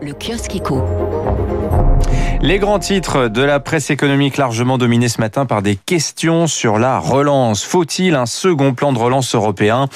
Le kiosque éco. Les grands titres de la presse économique largement dominés ce matin par des questions sur la relance. Faut-il un second plan de relance européen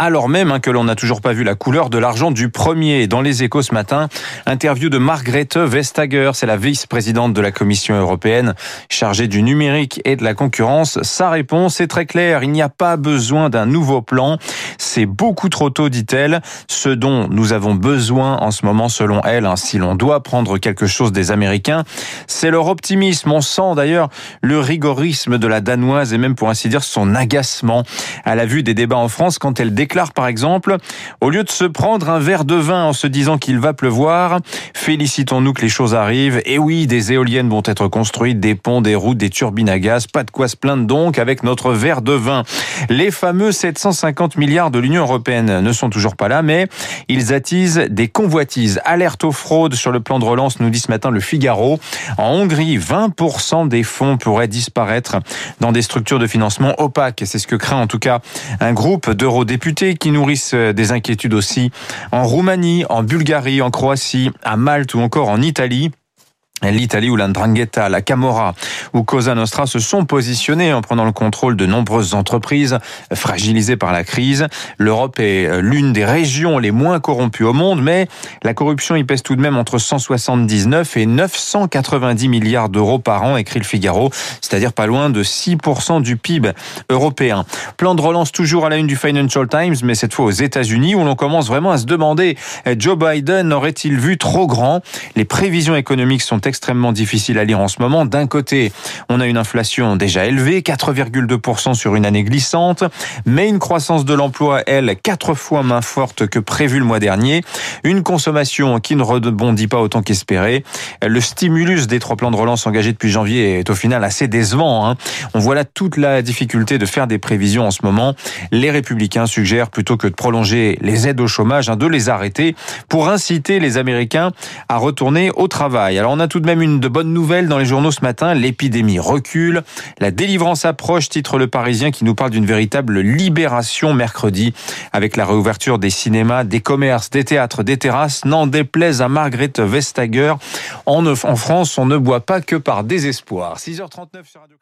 alors même hein, que l'on n'a toujours pas vu la couleur de l'argent du premier. Dans les échos ce matin, interview de Margrethe Vestager, c'est la vice-présidente de la Commission européenne chargée du numérique et de la concurrence. Sa réponse est très claire, il n'y a pas besoin d'un nouveau plan, c'est beaucoup trop tôt, dit-elle. Ce dont nous avons besoin en ce moment, selon elle, hein, si l'on doit prendre quelque chose des Américains, c'est leur optimisme. On sent d'ailleurs le rigorisme de la Danoise et même pour ainsi dire son agacement à la vue des débats en France quand elle déclare déclare par exemple, au lieu de se prendre un verre de vin en se disant qu'il va pleuvoir, félicitons-nous que les choses arrivent. Et oui, des éoliennes vont être construites, des ponts, des routes, des turbines à gaz. Pas de quoi se plaindre donc avec notre verre de vin. Les fameux 750 milliards de l'Union européenne ne sont toujours pas là, mais ils attisent des convoitises. Alerte aux fraudes sur le plan de relance, nous dit ce matin le Figaro. En Hongrie, 20% des fonds pourraient disparaître dans des structures de financement opaques. C'est ce que craint en tout cas un groupe d'eurodéputés qui nourrissent euh, des inquiétudes aussi en Roumanie, en Bulgarie, en Croatie, à Malte ou encore en Italie. L'Italie ou l'Andrangheta, la Camorra ou Cosa Nostra se sont positionnés en prenant le contrôle de nombreuses entreprises fragilisées par la crise. L'Europe est euh, l'une des régions les moins corrompues au monde, mais la corruption y pèse tout de même entre 179 et 990 milliards d'euros par an, écrit le Figaro, c'est-à-dire pas loin de 6% du PIB européen. Plan de relance toujours à la une du Financial Times, mais cette fois aux États-Unis, où l'on commence vraiment à se demander, Joe Biden aurait-il vu trop grand? Les prévisions économiques sont extrêmement difficile à lire en ce moment. D'un côté, on a une inflation déjà élevée, 4,2% sur une année glissante, mais une croissance de l'emploi, elle, quatre fois moins forte que prévu le mois dernier. Une consommation qui ne rebondit pas autant qu'espéré. Le stimulus des trois plans de relance engagés depuis janvier est au final assez décevant. Hein. On voit là toute la difficulté de faire des prévisions en ce moment. Les républicains suggèrent plutôt que de prolonger les aides au chômage, hein, de les arrêter pour inciter les Américains à retourner au travail. Alors on a tout de même une de bonnes nouvelles dans les journaux ce matin. Recule. La délivrance approche, titre le Parisien qui nous parle d'une véritable libération mercredi avec la réouverture des cinémas, des commerces, des théâtres, des terrasses. N'en déplaise à Margrethe Vestager. En, en France, on ne boit pas que par désespoir. 6h39 sur Radio